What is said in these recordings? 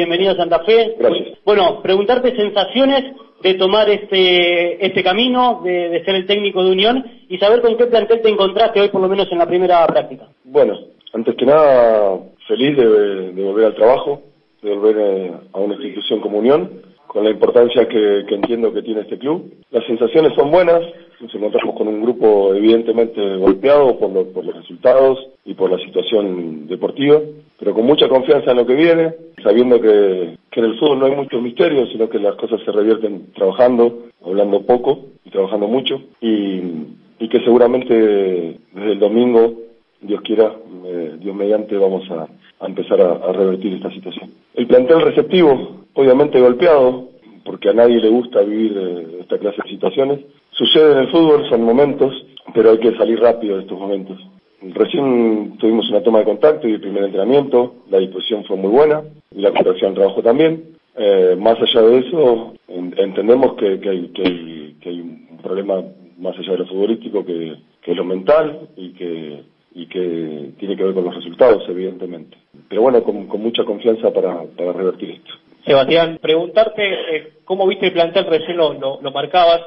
Bienvenido a Santa Fe. Gracias. Bueno, preguntarte sensaciones de tomar este este camino, de, de ser el técnico de Unión y saber con qué plantel te encontraste hoy, por lo menos en la primera práctica. Bueno, antes que nada, feliz de, de volver al trabajo, de volver eh, a una institución como Unión, con la importancia que, que entiendo que tiene este club. Las sensaciones son buenas, nos encontramos con un grupo evidentemente golpeado por, lo- por los resultados y por la situación deportiva, pero con mucha confianza en lo que viene, sabiendo que, que en el fútbol no hay muchos misterios, sino que las cosas se revierten trabajando, hablando poco y trabajando mucho, y, y que seguramente desde el domingo, Dios quiera, eh, Dios mediante, vamos a, a empezar a, revertir esta situación. El plantel receptivo, obviamente golpeado, porque a nadie le gusta vivir eh, esta clase de situaciones. Sucede en el fútbol, son momentos, pero hay que salir rápido de estos momentos. Recién tuvimos una toma de contacto y el primer entrenamiento, la disposición fue muy buena y la cooperación al trabajo también. Eh, más allá de eso, en- entendemos que, hay, que, un problema más allá de lo futbolístico que, es lo mental y que, y que tiene que ver con los resultados, evidentemente. Pero bueno, con, mucha confianza para, revertir esto. Sebastián, preguntarte eh, cómo viste el plantel, recién lo, lo, lo marcabas,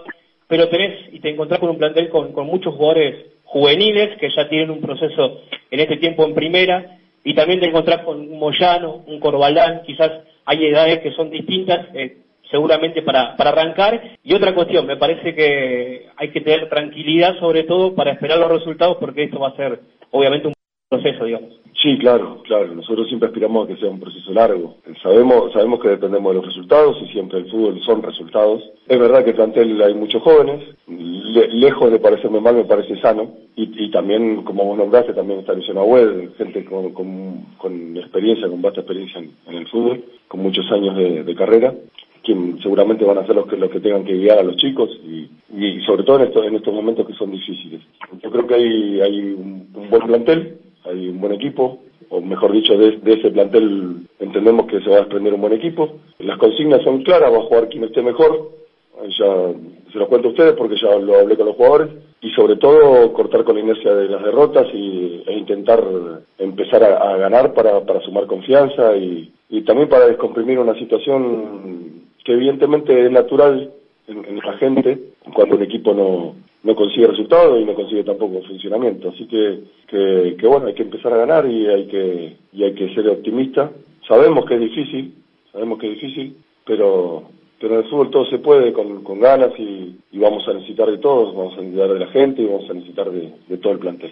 pero tenés y te encontrás con un plantel con muchos jugadores juveniles que ya tienen un proceso en este tiempo en primera, y también te encontrás con un Moyano, un Corbalán, quizás hay edades que son distintas, eh, seguramente para, para arrancar. Y otra cuestión, me parece que hay que tener tranquilidad sobre todo para esperar los resultados, porque esto va a ser obviamente un proceso, digamos. Sí, claro, claro. Nosotros siempre aspiramos a que sea un proceso largo. Sabemos, sabemos que dependemos de los resultados y siempre el fútbol son resultados. Es verdad que en plantel hay muchos jóvenes. Le- lejos de parecerme mal, me parece sano. Y, y también, como vos nombraste, también está Luciano Agüed, gente con, con, con experiencia, con vasta experiencia en, el fútbol, con muchos años de, de carrera quien seguramente van a ser los que los que tengan que guiar a los chicos y, y sobre todo en estos en estos momentos que son difíciles. Yo creo que hay hay un, un buen plantel, hay un buen equipo, o mejor dicho, de, de ese plantel entendemos que se va a desprender un buen equipo. Las consignas son claras, va a jugar quien esté mejor, ya se los cuento a ustedes porque ya lo hablé con los jugadores, y sobre todo cortar con la inercia de las derrotas y, e intentar empezar a, ganar para, para sumar confianza y, y también para descomprimir una situación que evidentemente es natural en, en la gente cuando un equipo no, no consigue resultados y no consigue tampoco funcionamiento. Así que, que, que bueno, hay que empezar a ganar y hay que, y hay que ser optimista. Sabemos que es difícil, sabemos que es difícil, pero, pero en el fútbol todo se puede con, ganas y, vamos a necesitar de todos, vamos a necesitar de la gente y vamos a necesitar de todo el plantel.